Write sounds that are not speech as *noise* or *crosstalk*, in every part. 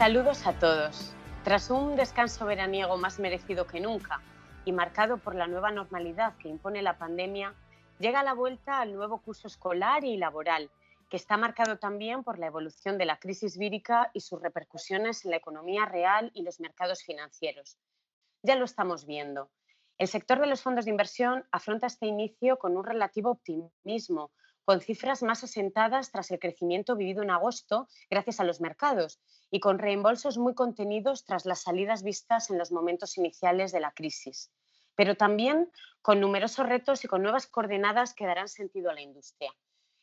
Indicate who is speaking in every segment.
Speaker 1: Saludos a todos. Tras un descanso veraniego más merecido que nunca y marcado por la nueva normalidad que impone la pandemia, llega la vuelta al nuevo curso escolar y laboral, que está marcado también por la evolución de la crisis vírica y sus repercusiones en la economía real y los mercados financieros. Ya lo estamos viendo. El sector de los fondos de inversión afronta este inicio con un relativo optimismo, con cifras más asentadas tras el crecimiento vivido en agosto gracias a los mercados y con reembolsos muy contenidos tras las salidas vistas en los momentos iniciales de la crisis, pero también con numerosos retos y con nuevas coordenadas que darán sentido a la industria.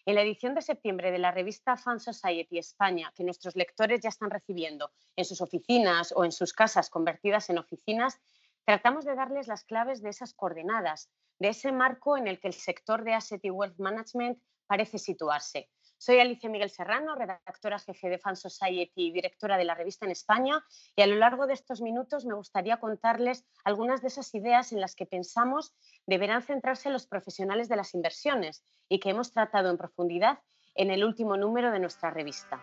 Speaker 1: En la edición de septiembre de la revista Fan Society España, que nuestros lectores ya están recibiendo en sus oficinas o en sus casas convertidas en oficinas, tratamos de darles las claves de esas coordenadas, de ese marco en el que el sector de Asset y Wealth Management parece situarse. Soy Alicia Miguel Serrano, redactora jefe de Fan Society y directora de la revista en España, y a lo largo de estos minutos me gustaría contarles algunas de esas ideas en las que pensamos deberán centrarse los profesionales de las inversiones y que hemos tratado en profundidad en el último número de nuestra revista.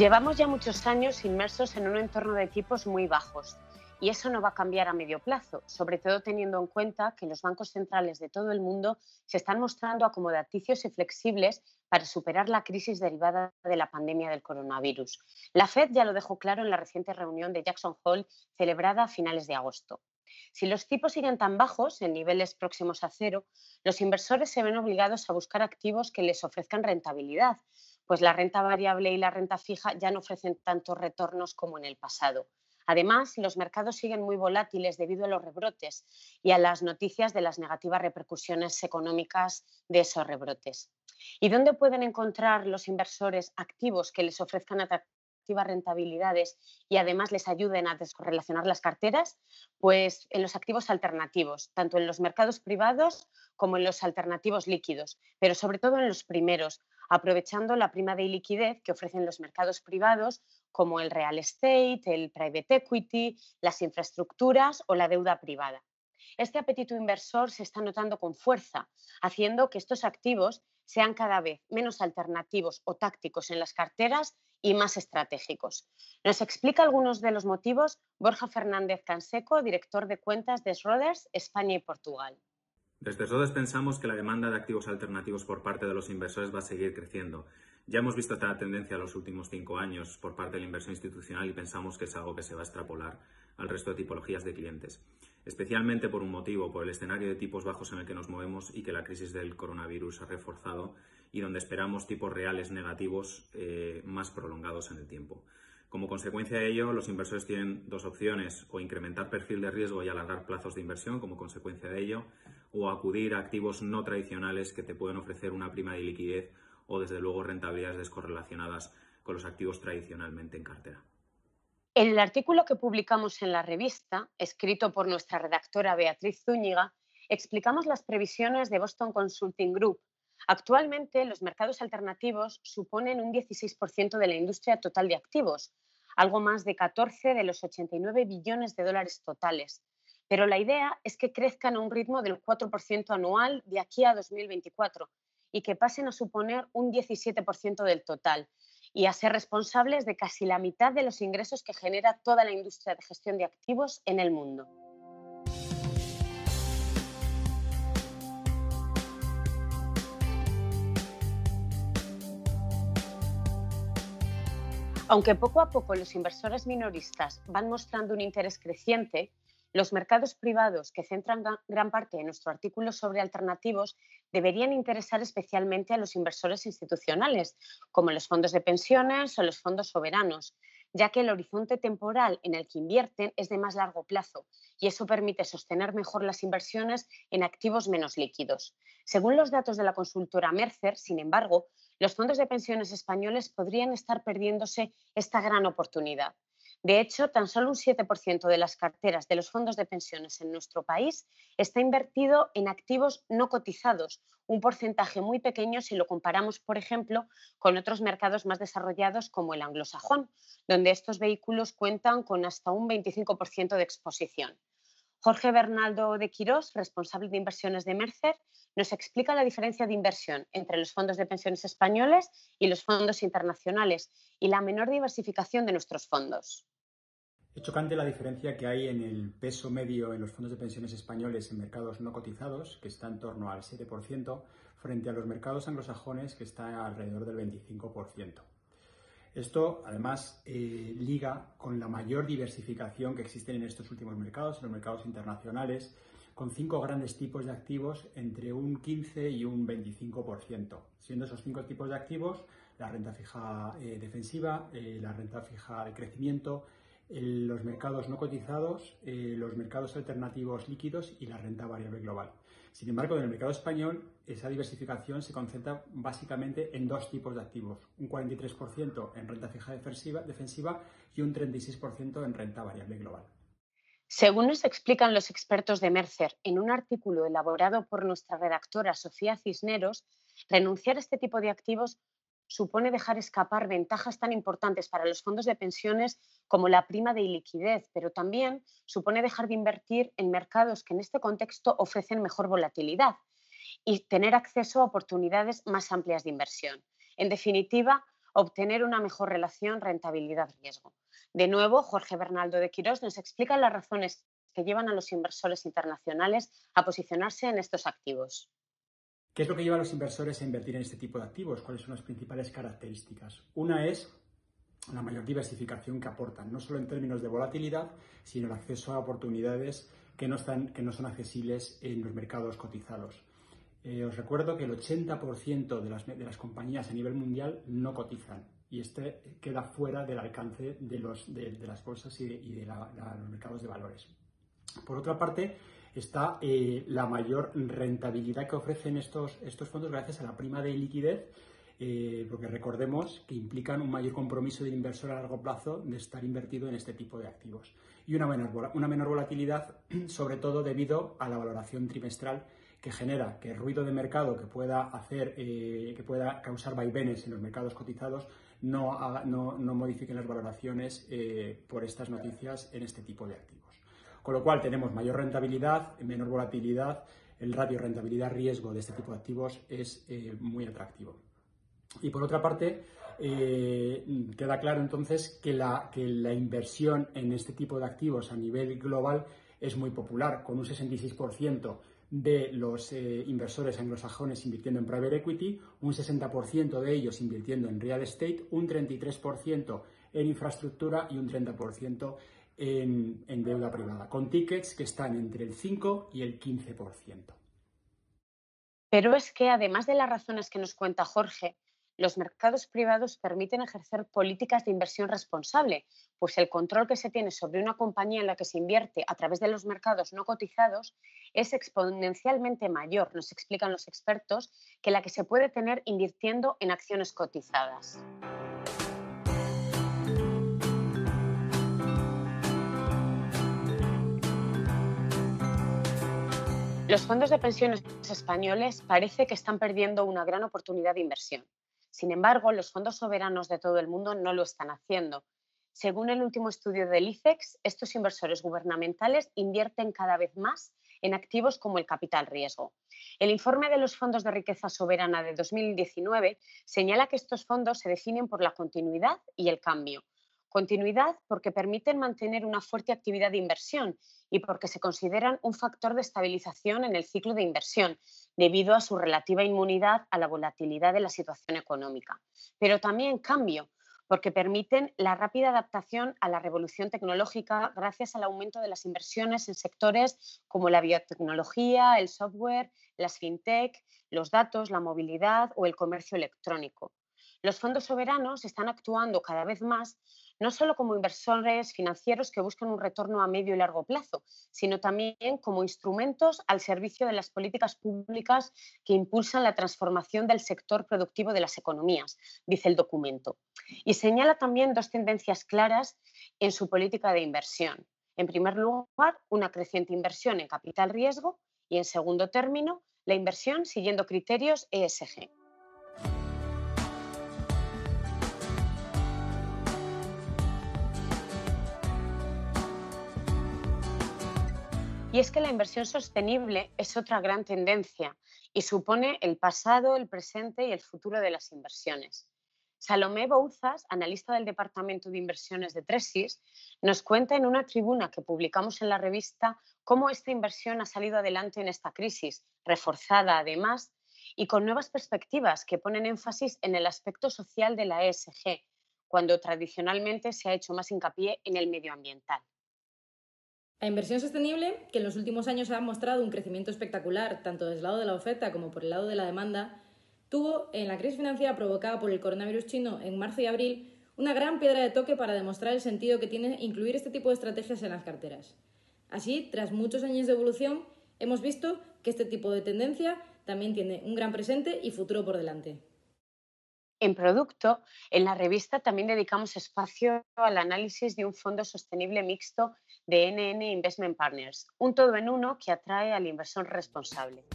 Speaker 1: Llevamos ya muchos años inmersos en un entorno de tipos muy bajos y eso no va a cambiar a medio plazo, sobre todo teniendo en cuenta que los bancos centrales de todo el mundo se están mostrando acomodaticios y flexibles para superar la crisis derivada de la pandemia del coronavirus. La Fed ya lo dejó claro en la reciente reunión de Jackson Hole celebrada a finales de agosto. Si los tipos siguen tan bajos, en niveles próximos a cero, los inversores se ven obligados a buscar activos que les ofrezcan rentabilidad, pues la renta variable y la renta fija ya no ofrecen tantos retornos como en el pasado. Además, los mercados siguen muy volátiles debido a los rebrotes y a las noticias de las negativas repercusiones económicas de esos rebrotes. ¿Y dónde pueden encontrar los inversores activos que les ofrezcan atractivas rentabilidades y además les ayuden a descorrelacionar las carteras? Pues en los activos alternativos, tanto en los mercados privados como en los alternativos líquidos, pero sobre todo en los primeros, aprovechando la prima de liquidez que ofrecen los mercados privados como el real estate, el private equity, las infraestructuras o la deuda privada. Este apetito inversor se está notando con fuerza, haciendo que estos activos sean cada vez menos alternativos o tácticos en las carteras y más estratégicos. Nos explica algunos de los motivos Borja Fernández Canseco, director de cuentas de Schroders, España y Portugal.
Speaker 2: Desde Schroders pensamos que la demanda de activos alternativos por parte de los inversores va a seguir creciendo. Ya hemos visto esta tendencia en los últimos cinco años por parte de la inversión institucional y pensamos que es algo que se va a extrapolar al resto de tipologías de clientes, especialmente por un motivo, por el escenario de tipos bajos en el que nos movemos y que la crisis del coronavirus ha reforzado y donde esperamos tipos reales negativos eh, más prolongados en el tiempo. Como consecuencia de ello, los inversores tienen dos opciones, o incrementar perfil de riesgo y alargar plazos de inversión como consecuencia de ello, o acudir a activos no tradicionales que te pueden ofrecer una prima de liquidez o desde luego rentabilidades descorrelacionadas con los activos tradicionalmente en cartera.
Speaker 1: En el artículo que publicamos en la revista, escrito por nuestra redactora Beatriz Zúñiga, explicamos las previsiones de Boston Consulting Group. Actualmente, los mercados alternativos suponen un 16% de la industria total de activos, algo más de 14 de los 89 billones de dólares totales, pero la idea es que crezcan a un ritmo del 4% anual de aquí a 2024 y que pasen a suponer un 17% del total y a ser responsables de casi la mitad de los ingresos que genera toda la industria de gestión de activos en el mundo. Aunque poco a poco los inversores minoristas van mostrando un interés creciente, los mercados privados, que centran gran parte de nuestro artículo sobre alternativos, deberían interesar especialmente a los inversores institucionales, como los fondos de pensiones o los fondos soberanos, ya que el horizonte temporal en el que invierten es de más largo plazo y eso permite sostener mejor las inversiones en activos menos líquidos. Según los datos de la consultora Mercer, sin embargo, los fondos de pensiones españoles podrían estar perdiéndose esta gran oportunidad De hecho, tan solo un 7% de las carteras de los fondos de pensiones en nuestro país está invertido en activos no cotizados, un porcentaje muy pequeño si lo comparamos, por ejemplo, con otros mercados más desarrollados como el anglosajón, donde estos vehículos cuentan con hasta un 25% de exposición. Jorge Bernaldo de Quirós, responsable de inversiones de Mercer, nos explica la diferencia de inversión entre los fondos de pensiones españoles y los fondos internacionales y la menor diversificación de nuestros fondos.
Speaker 3: Es chocante la diferencia que hay en el peso medio en los fondos de pensiones españoles en mercados no cotizados, que está en torno al 7%, frente a los mercados anglosajones, que está alrededor del 25%. Esto, además, eh, liga con la mayor diversificación que existen en estos últimos mercados, en los mercados internacionales, con cinco grandes tipos de activos entre un 15 y un 25%, siendo esos cinco tipos de activos la renta fija eh, defensiva, eh, la renta fija de crecimiento, los mercados no cotizados, los mercados alternativos líquidos y la renta variable global. Sin embargo, en el mercado español, esa diversificación se concentra básicamente en dos tipos de activos, un 43% en renta fija defensiva y un 36% en renta variable global.
Speaker 1: Según nos explican los expertos de Mercer en un artículo elaborado por nuestra redactora Sofía Cisneros, renunciar a este tipo de activos supone dejar escapar ventajas tan importantes para los fondos de pensiones como la prima de liquidez, pero también supone dejar de invertir en mercados que en este contexto ofrecen mejor volatilidad y tener acceso a oportunidades más amplias de inversión. En definitiva, obtener una mejor relación rentabilidad-riesgo. De nuevo, Jorge Bernaldo de Quirós nos explica las razones que llevan a los inversores internacionales a posicionarse en estos activos.
Speaker 3: ¿Qué es lo que lleva a los inversores a invertir en este tipo de activos? ¿Cuáles son las principales características? Una es la mayor diversificación que aportan, no solo en términos de volatilidad, sino el acceso a oportunidades que no, están, que no son accesibles en los mercados cotizados. Eh, os recuerdo que el 80% de las, de las, compañías a nivel mundial no cotizan y este queda fuera del alcance de, los, de, las bolsas y de, los mercados de valores. Por otra parte, está eh, la mayor rentabilidad que ofrecen estos, estos fondos gracias a la prima de liquidez, eh, porque recordemos que implican un mayor compromiso del inversor a largo plazo de estar invertido en este tipo de activos. Y una menor, una menor volatilidad, *clears throat* sobre todo debido a la valoración trimestral que genera que el ruido de mercado que pueda hacer, eh, que pueda causar vaivenes en los mercados cotizados no, no, no modifiquen las valoraciones por estas noticias en este tipo de activos. Con lo cual tenemos mayor rentabilidad, menor volatilidad, el ratio rentabilidad-riesgo de este tipo de activos es eh, muy atractivo. Y por otra parte, eh, queda claro entonces que la, que la inversión en este tipo de activos a nivel global es muy popular, con un 66% de los eh, inversores anglosajones invirtiendo en private equity, un 60% de ellos invirtiendo en real estate, un 33% en infraestructura y un 30% en, deuda privada, con tickets que están entre el 5 y el 15%.
Speaker 1: Pero es que además de las razones que nos cuenta Jorge, los mercados privados permiten ejercer políticas de inversión responsable, pues el control que se tiene sobre una compañía en la que se invierte a través de los mercados no cotizados es exponencialmente mayor, nos explican los expertos, que la que se puede tener invirtiendo en acciones cotizadas. Los fondos de pensiones españoles parece que están perdiendo una gran oportunidad de inversión. Sin embargo, los fondos soberanos de todo el mundo no lo están haciendo. Según el último estudio del ICEX, estos inversores gubernamentales invierten cada vez más en activos como el capital riesgo. El informe de los fondos de riqueza soberana de 2019 señala que estos fondos se definen por la continuidad y el cambio, Continuidad porque permiten mantener una fuerte actividad de inversión y porque se consideran un factor de estabilización en el ciclo de inversión, debido a su relativa inmunidad a la volatilidad de la situación económica. Pero también cambio, porque permiten la rápida adaptación a la revolución tecnológica gracias al aumento de las inversiones en sectores como la biotecnología, el software, las fintech, los datos, la movilidad o el comercio electrónico. Los fondos soberanos están actuando cada vez más no solo como inversores financieros que buscan un retorno a medio y largo plazo, sino también como instrumentos al servicio de las políticas públicas que impulsan la transformación del sector productivo de las economías, dice el documento. Y señala también dos tendencias claras en su política de inversión. En primer lugar, una creciente inversión en capital riesgo y, en segundo término, la inversión siguiendo criterios ESG. Y es que la inversión sostenible es otra gran tendencia y supone el pasado, el presente y el futuro de las inversiones. Salomé Bouzas, analista del Departamento de Inversiones de Tresis, nos cuenta en una tribuna que publicamos en la revista cómo esta inversión ha salido adelante en esta crisis, reforzada además y con nuevas perspectivas que ponen énfasis en el aspecto social de la ESG, cuando tradicionalmente se ha hecho más hincapié en el medioambiental.
Speaker 4: La inversión sostenible, que en los últimos años ha mostrado un crecimiento espectacular, tanto desde el lado de la oferta como por el lado de la demanda, tuvo, en la crisis financiera provocada por el coronavirus chino en marzo y abril, una gran piedra de toque para demostrar el sentido que tiene incluir este tipo de estrategias en las carteras. Así, tras muchos años de evolución, hemos visto que este tipo de tendencia también tiene un gran presente y futuro por delante.
Speaker 1: En producto, en la revista también dedicamos espacio al análisis de un fondo sostenible mixto de NN Investment Partners, un todo en uno que atrae al inversor responsable.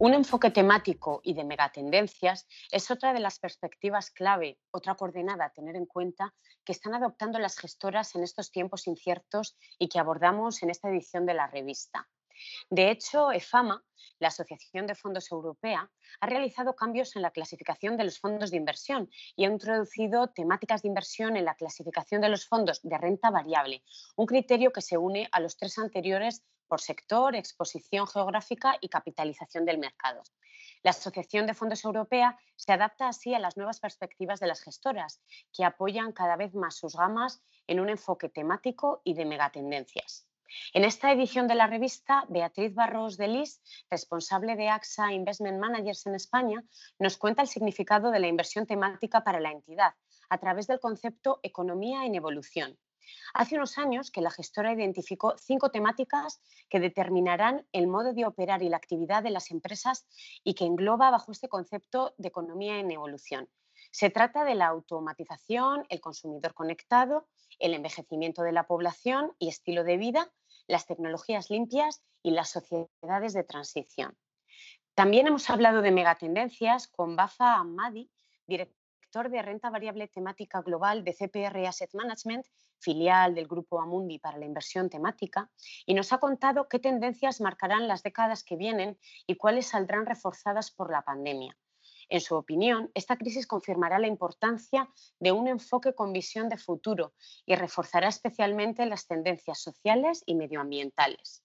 Speaker 1: Un enfoque temático y de megatendencias es otra de las perspectivas clave, otra coordenada a tener en cuenta que están adoptando las gestoras en estos tiempos inciertos y que abordamos en esta edición de la revista. De hecho, EFAMA, la Asociación de Fondos Europea, ha realizado cambios en la clasificación de los fondos de inversión y ha introducido temáticas de inversión en la clasificación de los fondos de renta variable, un criterio que se une a los tres anteriores por sector, exposición geográfica y capitalización del mercado. La Asociación de Fondos Europea se adapta así a las nuevas perspectivas de las gestoras, que apoyan cada vez más sus gamas en un enfoque temático y de megatendencias. En esta edición de la revista, Beatriz Barros de Lis, responsable de AXA Investment Managers en España, nos cuenta el significado de la inversión temática para la entidad a través del concepto economía en evolución Hace unos años que la gestora identificó cinco temáticas que determinarán el modo de operar y la actividad de las empresas y que engloba bajo este concepto de economía en evolución. Se trata de la automatización, el consumidor conectado, el envejecimiento de la población y estilo de vida, las tecnologías limpias y las sociedades de transición. También hemos hablado de megatendencias con Bafa Ahmadi, de renta variable temática global de CPR Asset Management, filial del grupo Amundi para la inversión temática, y nos ha contado qué tendencias marcarán las décadas que vienen y cuáles saldrán reforzadas por la pandemia. En su opinión, esta crisis confirmará la importancia de un enfoque con visión de futuro y reforzará especialmente las tendencias sociales y medioambientales.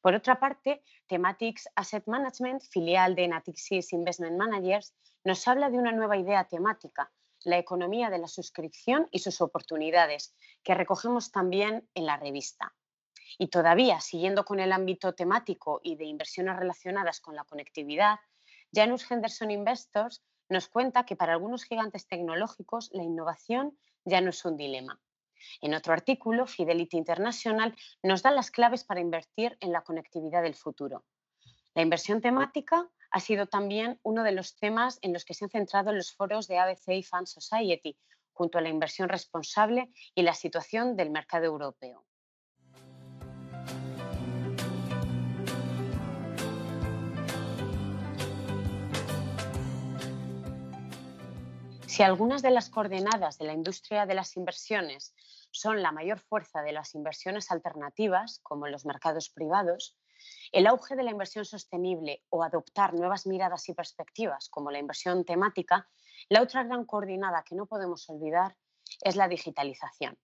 Speaker 1: Por otra parte, Thematics Asset Management, filial de Natixis Investment Managers, nos habla de una nueva idea temática, la economía de la suscripción y sus oportunidades, que recogemos también en la revista. Y todavía, siguiendo con el ámbito temático y de inversiones relacionadas con la conectividad, Janus Henderson Investors nos cuenta que para algunos gigantes tecnológicos la innovación ya no es un dilema. En otro artículo, Fidelity International nos da las claves para invertir en la conectividad del futuro. La inversión temática ha sido también uno de los temas en los que se han centrado los foros de ABC y Fan Society, junto a la inversión responsable y la situación del mercado europeo. Si algunas de las coordenadas de la industria de las inversiones son la mayor fuerza de las inversiones alternativas, como en los mercados privados, el auge de la inversión sostenible o adoptar nuevas miradas y perspectivas, como la inversión temática, la otra gran coordinada que no podemos olvidar es la digitalización.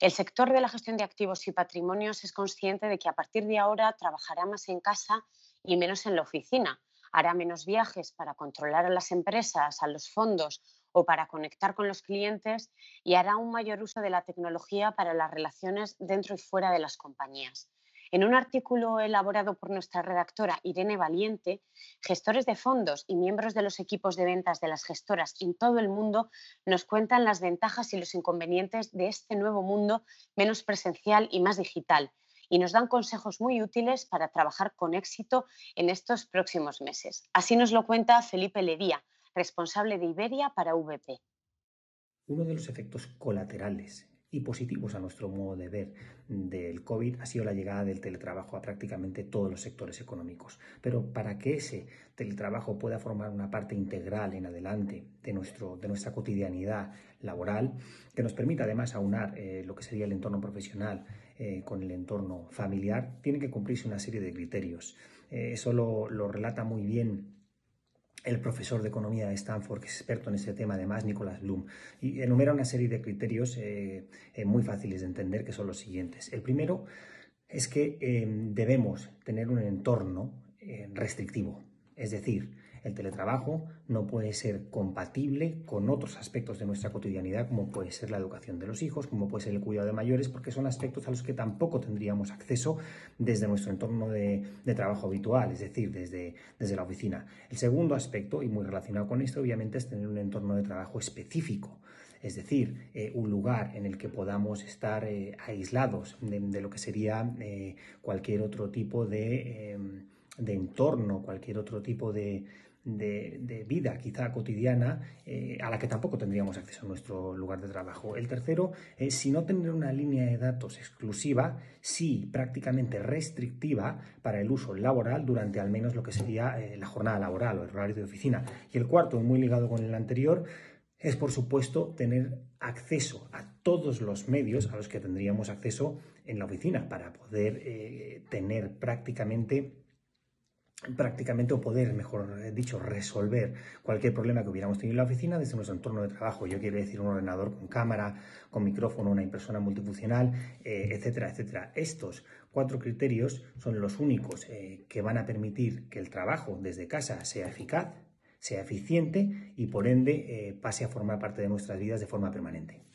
Speaker 1: El sector de la gestión de activos y patrimonios es consciente de que a partir de ahora trabajará más en casa y menos en la oficina, hará menos viajes para controlar a las empresas, a los fondos o para conectar con los clientes y hará un mayor uso de la tecnología para las relaciones dentro y fuera de las compañías. En un artículo elaborado por nuestra redactora Irene Valiente, gestores de fondos y miembros de los equipos de ventas de las gestoras en todo el mundo nos cuentan las ventajas y los inconvenientes de este nuevo mundo menos presencial y más digital y nos dan consejos muy útiles para trabajar con éxito en estos próximos meses. Así nos lo cuenta Felipe Ledía, responsable de Iberia para VP.
Speaker 5: Uno de los efectos colaterales y positivos a nuestro modo de ver del COVID ha sido la llegada del teletrabajo a prácticamente todos los sectores económicos. Pero para que ese teletrabajo pueda formar una parte integral en adelante de, nuestro, de nuestra cotidianidad laboral, que nos permita además aunar eh, lo que sería el entorno profesional eh, con el entorno familiar, tiene que cumplirse una serie de criterios. Eh, eso lo, lo relata muy bien el profesor de economía de Stanford, que es experto en ese tema, además, Nicholas Bloom, y enumera una serie de criterios eh, eh, muy fáciles de entender, que son los siguientes. El primero es que eh, debemos tener un entorno restrictivo, es decir, el teletrabajo no puede ser compatible con otros aspectos de nuestra cotidianidad, como puede ser la educación de los hijos, como puede ser el cuidado de mayores, porque son aspectos a los que tampoco tendríamos acceso desde nuestro entorno de, trabajo habitual, es decir, desde, desde la oficina. El segundo aspecto, y muy relacionado con esto, obviamente, es tener un entorno de trabajo específico es decir, eh, un lugar en el que podamos estar eh, aislados de, lo que sería eh, cualquier otro tipo de, de, entorno, cualquier otro tipo de, vida quizá cotidiana eh, a la que tampoco tendríamos acceso en nuestro lugar de trabajo. El tercero es si no tener una línea de datos exclusiva, sí prácticamente restrictiva para el uso laboral durante al menos lo que sería eh, la jornada laboral o el horario de oficina. Y el cuarto, muy ligado con el anterior, es por supuesto tener acceso a todos los medios a los que tendríamos acceso en la oficina para poder eh, tener prácticamente prácticamente o poder, mejor dicho, resolver cualquier problema que hubiéramos tenido en la oficina desde nuestro entorno de trabajo. Yo quiero decir un ordenador con cámara, con micrófono, una impresora multifuncional, eh, etcétera, etcétera. Estos cuatro criterios son los únicos eh, que van a permitir que el trabajo desde casa sea eficaz, sea eficiente y por ende eh, pase a formar parte de nuestras vidas de forma permanente.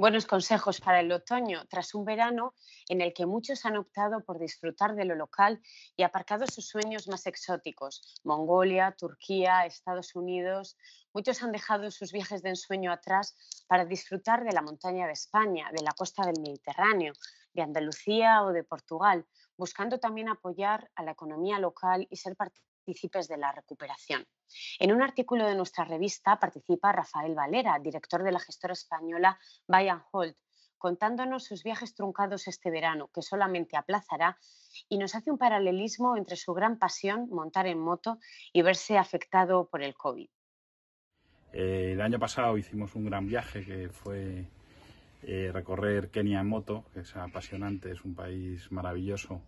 Speaker 1: Buenos consejos para el otoño, tras un verano en el que muchos han optado por disfrutar de lo local y aparcado sus sueños más exóticos. Mongolia, Turquía, Estados Unidos. Muchos han dejado sus viajes de ensueño atrás para disfrutar de la montaña de España, de la costa del Mediterráneo, de Andalucía o de Portugal, buscando también apoyar a la economía local y ser parte de la recuperación. En un artículo de nuestra revista participa Rafael Valera, director de la gestora española Bayern Holt, contándonos sus viajes truncados este verano, que solamente aplazará, y nos hace un paralelismo entre su gran pasión, montar en moto, y verse afectado por el COVID.
Speaker 6: Eh, el año pasado hicimos un gran viaje que fue eh, recorrer Kenia en moto, que es apasionante, es un país maravilloso,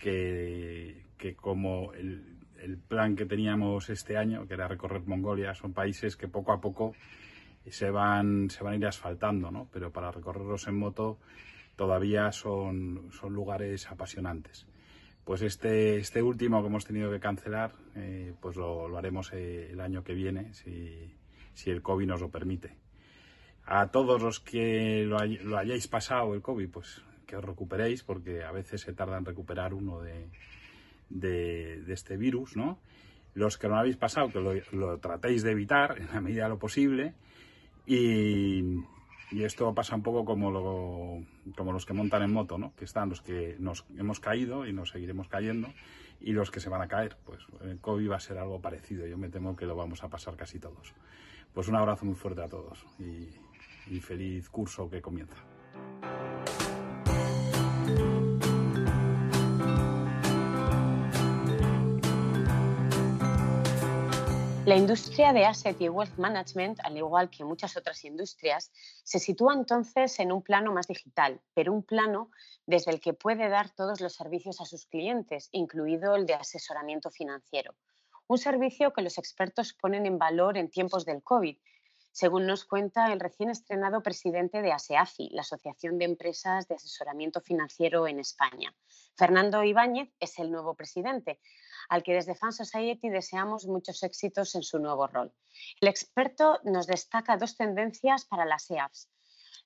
Speaker 6: que, que como el, el plan que teníamos este año, que era recorrer Mongolia, son países que poco a poco se van, se van a ir asfaltando, ¿no? Pero para recorrerlos en moto todavía son, son lugares apasionantes. Pues este, este último que hemos tenido que cancelar, eh, pues lo, haremos eh, el año que viene, si, si, el COVID nos lo permite. A todos los que lo, lo hayáis pasado el COVID, pues que os recuperéis, porque a veces se tarda en recuperar uno de, de, este virus, ¿no? Los que no habéis pasado, que lo, tratéis de evitar en la medida de lo posible. Y, esto pasa un poco como, lo, como los que montan en moto, ¿no? Que están los que nos hemos caído y nos seguiremos cayendo y los que se van a caer. Pues el COVID va a ser algo parecido. Yo me temo que lo vamos a pasar casi todos. Pues un abrazo muy fuerte a todos y feliz curso que comienza.
Speaker 1: La industria de Asset y Wealth Management, al igual que muchas otras industrias, se sitúa entonces en un plano más digital, pero un plano desde el que puede dar todos los servicios a sus clientes, incluido el de asesoramiento financiero. Un servicio que los expertos ponen en valor en tiempos del COVID, según nos cuenta el recién estrenado presidente de ASEAFI, la Asociación de Empresas de Asesoramiento Financiero en España. Fernando Ibáñez es el nuevo presidente, al que desde Fan Society deseamos muchos éxitos en su nuevo rol. El experto nos destaca dos tendencias para las EAFs.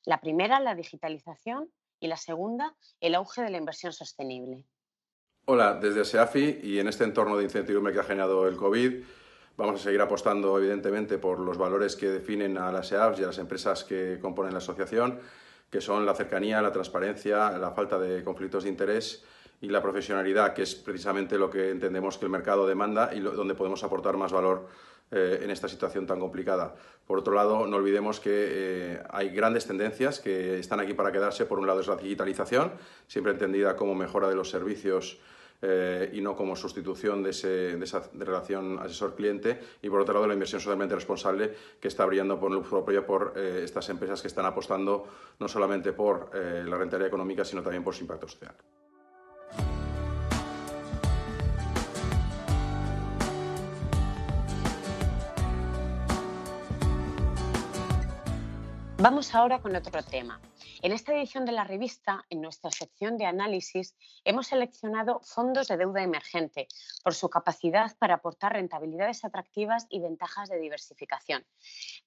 Speaker 1: La primera, la digitalización, y la segunda, el auge de la inversión sostenible.
Speaker 7: Hola, desde SEAFI y en este entorno de incertidumbre que ha generado el COVID, vamos a seguir apostando evidentemente por los valores que definen a las EAPs y a las empresas que componen la asociación, que son la cercanía, la transparencia, la falta de conflictos de interés y la profesionalidad, que es precisamente lo que entendemos que el mercado demanda y donde podemos aportar más valor eh, en esta situación tan complicada. Por otro lado, no olvidemos que eh, hay grandes tendencias que están aquí para quedarse. Por un lado es la digitalización, siempre entendida como mejora de los servicios eh, y no como sustitución de, esa relación asesor-cliente. Y por otro lado, la inversión socialmente responsable que está brillando por el propio por estas empresas que están apostando no solamente por la rentabilidad económica, sino también por su impacto social.
Speaker 1: Vamos ahora con otro tema. En esta edición de la revista, en nuestra sección de análisis, hemos seleccionado fondos de deuda emergente por su capacidad para aportar rentabilidades atractivas y ventajas de diversificación.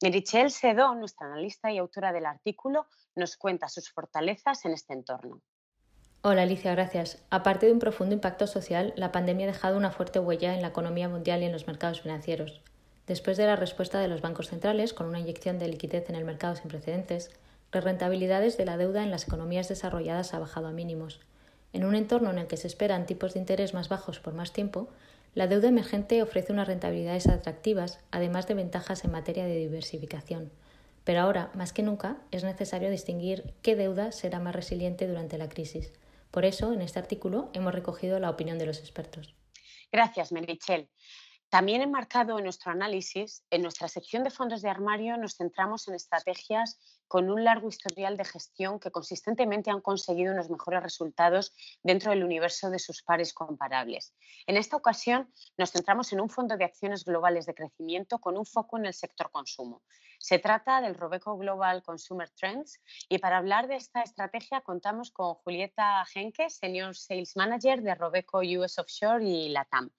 Speaker 1: Merichel Sedó, nuestra analista y autora del artículo, nos cuenta sus fortalezas en este entorno.
Speaker 8: Hola Alicia, gracias. Aparte de un profundo impacto social, la pandemia ha dejado una fuerte huella en la economía mundial y en los mercados financieros. Después de la respuesta de los bancos centrales, con una inyección de liquidez en el mercado sin precedentes, las rentabilidades de la deuda en las economías desarrolladas ha bajado a mínimos. En un entorno en el que se esperan tipos de interés más bajos por más tiempo, la deuda emergente ofrece unas rentabilidades atractivas, además de ventajas en materia de diversificación. Pero ahora, más que nunca, es necesario distinguir qué deuda será más resiliente durante la crisis. Por eso, en este artículo hemos recogido la opinión de los expertos.
Speaker 1: Gracias, Merichel. También enmarcado en nuestro análisis, en nuestra sección de fondos de armario nos centramos en estrategias con un largo historial de gestión que consistentemente han conseguido unos mejores resultados dentro del universo de sus pares comparables. En esta ocasión nos centramos en un fondo de acciones globales de crecimiento con un foco en el sector consumo. Se trata del Robeco Global Consumer Trends y para hablar de esta estrategia contamos con Julieta Henke, Senior Sales Manager de Robeco US Offshore y LATAM.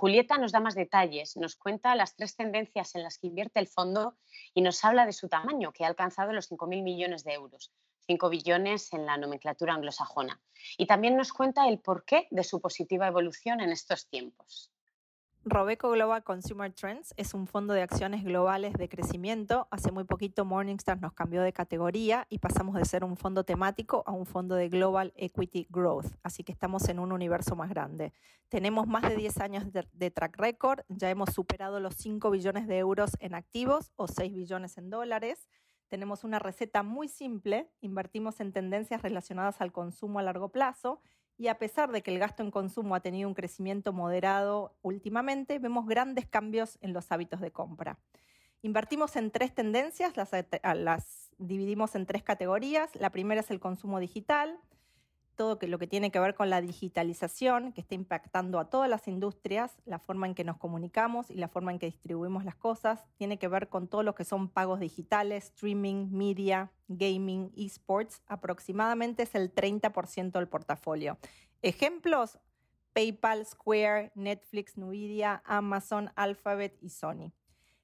Speaker 1: Julieta nos da más detalles, nos cuenta las tres tendencias en las que invierte el fondo y nos habla de su tamaño, que ha alcanzado los 5.000 millones de euros, 5 billones en la nomenclatura anglosajona. Y también nos cuenta el porqué de su positiva evolución en estos tiempos.
Speaker 9: Robeco Global Consumer Trends es un fondo de acciones globales de crecimiento. Hace muy poquito Morningstar nos cambió de categoría y pasamos de ser un fondo temático a un fondo de Global Equity Growth. Así que estamos en un universo más grande. Tenemos más de 10 años de, track record. Ya hemos superado los 5 billones de euros en activos o 6 billones en dólares. Tenemos una receta muy simple. Invertimos en tendencias relacionadas al consumo a largo plazo y a pesar de que el gasto en consumo ha tenido un crecimiento moderado últimamente, vemos grandes cambios en los hábitos de compra. Invertimos en tres tendencias, las, las dividimos en tres categorías. La primera es el consumo digital, todo lo que tiene que ver con la digitalización, que está impactando a todas las industrias, la forma en que nos comunicamos y la forma en que distribuimos las cosas, tiene que ver con todo lo que son pagos digitales, streaming, media, gaming, esports, aproximadamente es el 30% del portafolio. Ejemplos, PayPal, Square, Netflix, Nvidia, Amazon, Alphabet y Sony.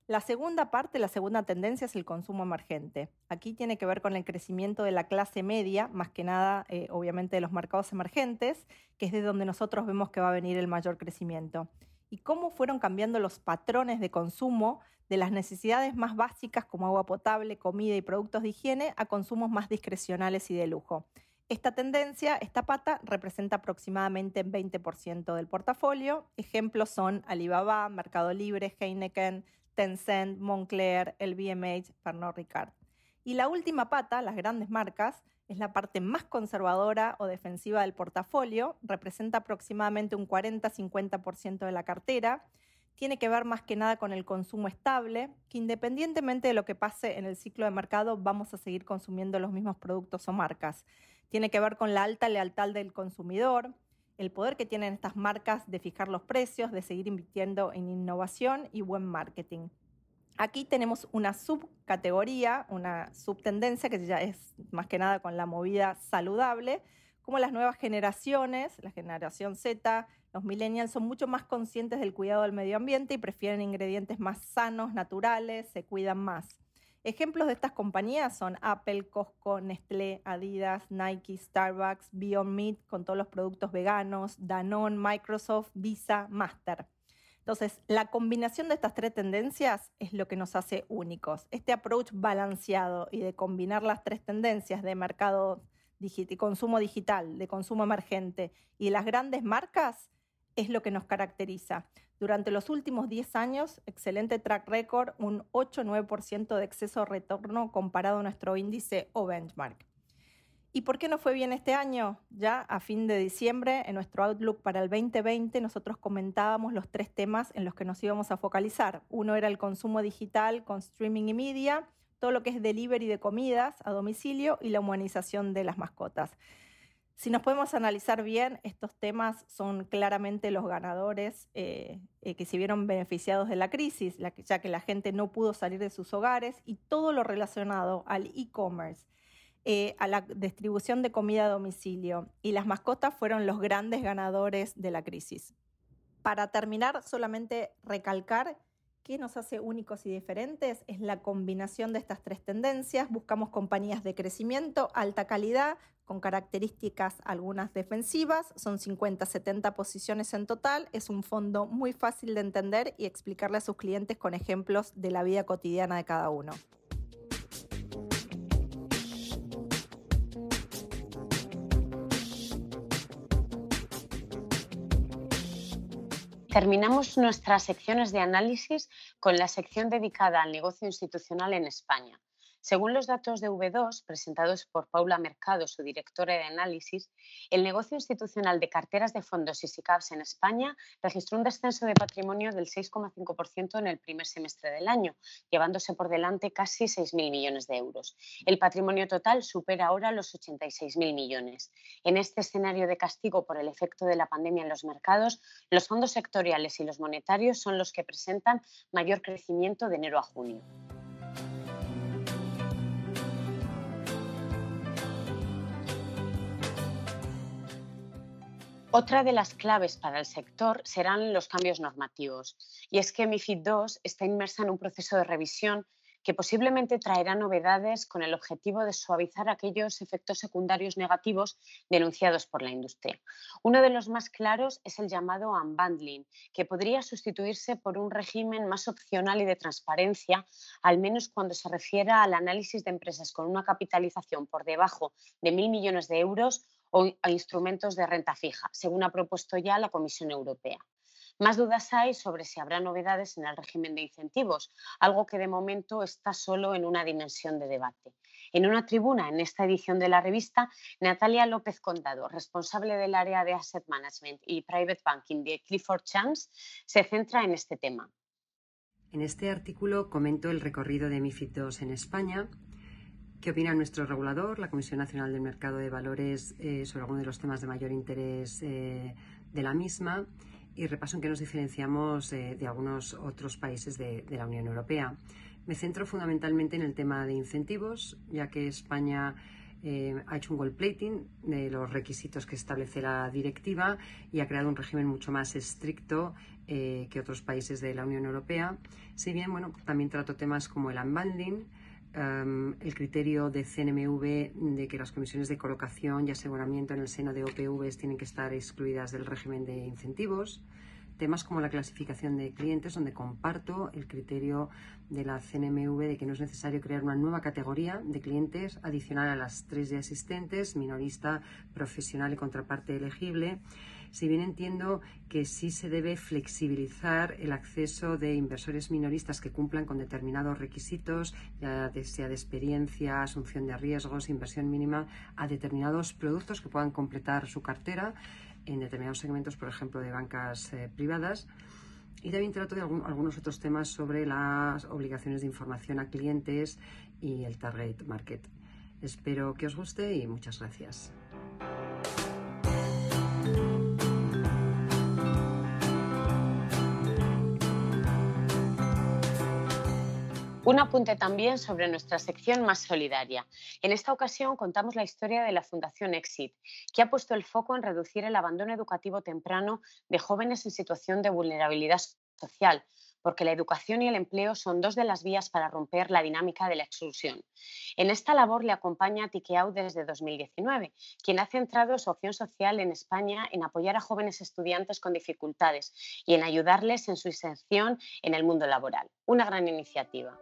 Speaker 9: La segunda parte, la segunda tendencia es el consumo emergente. Aquí tiene que ver con el crecimiento de la clase media, más que nada, eh, obviamente, de los mercados emergentes, que es de donde nosotros vemos que va a venir el mayor crecimiento. Y cómo fueron cambiando los patrones de consumo de las necesidades más básicas como agua potable, comida y productos de higiene a consumos más discrecionales y de lujo. Esta tendencia, esta pata, representa aproximadamente el 20% del portafolio. Ejemplos son Alibaba, Mercado Libre, Heineken, Tencent, Moncler, el BMH, Pernod Ricard. Y la última pata, las grandes marcas, es la parte más conservadora o defensiva del portafolio, representa aproximadamente un 40-50% de la cartera, tiene que ver más que nada con el consumo estable, que independientemente de lo que pase en el ciclo de mercado, vamos a seguir consumiendo los mismos productos o marcas. Tiene que ver con la alta lealtad del consumidor, el poder que tienen estas marcas de fijar los precios, de seguir invirtiendo en innovación y buen marketing. Aquí tenemos una subcategoría, una subtendencia que ya es más que nada con la movida saludable, como las nuevas generaciones, la generación Z, los millennials son mucho más conscientes del cuidado del medio ambiente y prefieren ingredientes más sanos, naturales, se cuidan más. Ejemplos de estas compañías son Apple, Costco, Nestlé, Adidas, Nike, Starbucks, Beyond Meat con todos los productos veganos, Danone, Microsoft, Visa, Master. Entonces, la combinación de estas tres tendencias es lo que nos hace únicos. Este approach balanceado y de combinar las tres tendencias de mercado consumo digital, de consumo emergente y las grandes marcas es lo que nos caracteriza. Durante los últimos 10 años, excelente track record, un 8-9% de exceso retorno comparado a nuestro índice o benchmark. ¿Y por qué no fue bien este año? Ya a fin de diciembre, en nuestro Outlook para el 2020, nosotros comentábamos los tres temas en los que nos íbamos a focalizar. Uno era el consumo digital con streaming y media, todo lo que es delivery de comidas a domicilio y la humanización de las mascotas. Si nos podemos analizar bien, estos temas son claramente los ganadores eh, eh, que se vieron beneficiados de la crisis, ya que la gente no pudo salir de sus hogares y todo lo relacionado al e-commerce eh, a la distribución de comida a domicilio y las mascotas fueron los grandes ganadores de la crisis. Para terminar, solamente recalcar qué nos hace únicos y diferentes es la combinación de estas tres tendencias. Buscamos compañías de crecimiento, alta calidad, con características algunas defensivas. Son 50, 70 posiciones en total. Es un fondo muy fácil de entender y explicarle a sus clientes con ejemplos de la vida cotidiana de cada uno.
Speaker 1: Terminamos nuestras secciones de análisis con la sección dedicada al negocio institucional en España. Según los datos de V2 presentados por Paula Mercado, su directora de análisis, el negocio institucional de carteras de fondos y SICAPs en España registró un descenso de patrimonio del 6,5% en el primer semestre del año, llevándose por delante casi 6.000 millones de euros. El patrimonio total supera ahora los 86.000 millones. En este escenario de castigo por el efecto de la pandemia en los mercados, los fondos sectoriales y los monetarios son los que presentan mayor crecimiento de enero a junio. Otra de las claves para el sector serán los cambios normativos. Y es que MIFID II está inmersa en un proceso de revisión que posiblemente traerá novedades con el objetivo de suavizar aquellos efectos secundarios negativos denunciados por la industria. Uno de los más claros es el llamado unbundling, que podría sustituirse por un régimen más opcional y de transparencia, al menos cuando se refiera al análisis de empresas con una capitalización por debajo de mil millones de euros o a instrumentos de renta fija, según ha propuesto ya la Comisión Europea. Más dudas hay sobre si habrá novedades en el régimen de incentivos, algo que de momento está solo en una dimensión de debate. En una tribuna en esta edición de la revista, Natalia López Condado, responsable del área de Asset Management y Private Banking de Clifford Chance, se centra en este tema.
Speaker 10: En este artículo comento el recorrido de MIFID II en España qué opina nuestro regulador, la Comisión Nacional del Mercado de Valores, eh, sobre algunos de los temas de mayor interés eh, de la misma y repaso en qué nos diferenciamos eh, de algunos otros países de, la Unión Europea. Me centro fundamentalmente en el tema de incentivos, ya que España ha hecho un gold plating de los requisitos que establece la directiva y ha creado un régimen mucho más estricto que otros países de la Unión Europea. Si bien, bueno, también trato temas como el unbundling, El criterio de CNMV de que las comisiones de colocación y aseguramiento en el seno de OPVs tienen que estar excluidas del régimen de incentivos. Temas como la clasificación de clientes, donde comparto el criterio de la CNMV de que no es necesario crear una nueva categoría de clientes adicional a las tres de asistentes, minorista, profesional y contraparte elegible si bien entiendo que sí se debe flexibilizar el acceso de inversores minoristas que cumplan con determinados requisitos, ya sea de experiencia, asunción de riesgos, inversión mínima, a determinados productos que puedan completar su cartera en determinados segmentos, por ejemplo, de bancas eh, privadas. Y también trato de algunos otros temas sobre las obligaciones de información a clientes y el target market. Espero que os guste y muchas gracias.
Speaker 1: Un apunte también sobre nuestra sección más solidaria. En esta ocasión contamos la historia de la Fundación Exit, que ha puesto el foco en reducir el abandono educativo temprano de jóvenes en situación de vulnerabilidad social, porque la educación y el empleo son dos de las vías para romper la dinámica de la exclusión. En esta labor le acompaña Tikeau desde 2019, quien ha centrado su acción social en España en apoyar a jóvenes estudiantes con dificultades y en ayudarles en su inserción en el mundo laboral. Una gran iniciativa.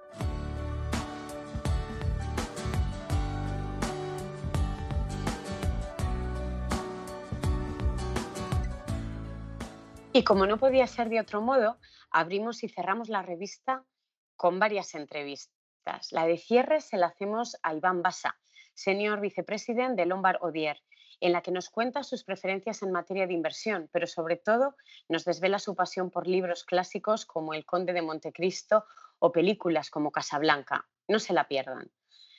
Speaker 1: Y como no podía ser de otro modo, abrimos y cerramos la revista con varias entrevistas. La de cierre se la hacemos a Iván Basa, senior vicepresidente de Lombard Odier, en la que nos cuenta sus preferencias en materia de inversión, pero sobre todo nos desvela su pasión por libros clásicos como El Conde de Montecristo o películas como Casablanca. No se la pierdan.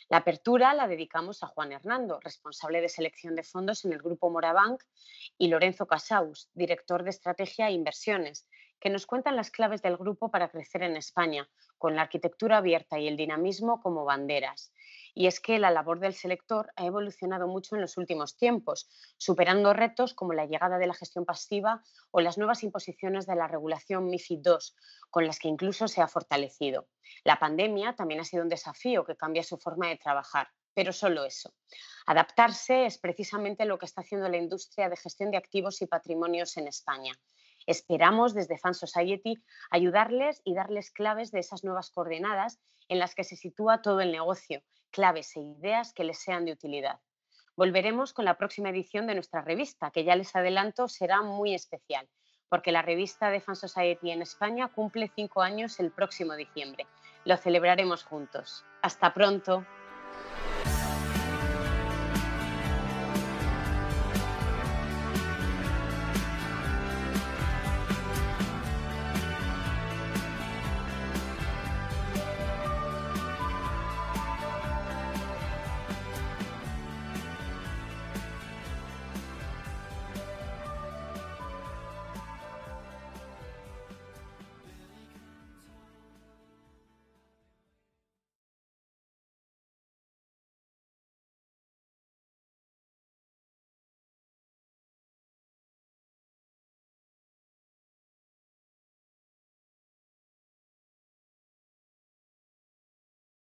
Speaker 1: La apertura la dedicamos a Juan Hernando, responsable de selección de fondos en el grupo Morabank, y Lorenzo Casaus, director de estrategia e inversiones, que nos cuentan las claves del grupo para crecer en España, con la arquitectura abierta y el dinamismo como banderas. Y es que la labor del selector ha evolucionado mucho en los últimos tiempos, superando retos como la llegada de la gestión pasiva o las nuevas imposiciones de la regulación MIFID II, con las que incluso se ha fortalecido. La pandemia también ha sido un desafío que cambia su forma de trabajar, pero solo eso. Adaptarse es precisamente lo que está haciendo la industria de gestión de activos y patrimonios en España. Esperamos desde Fan Society ayudarles y darles claves de esas nuevas coordenadas en las que se sitúa todo el negocio, claves e ideas que les sean de utilidad. Volveremos con la próxima edición de nuestra revista, que ya les adelanto será muy especial, porque la revista de Fan Society en España cumple cinco años el próximo diciembre. Lo celebraremos juntos. Hasta pronto.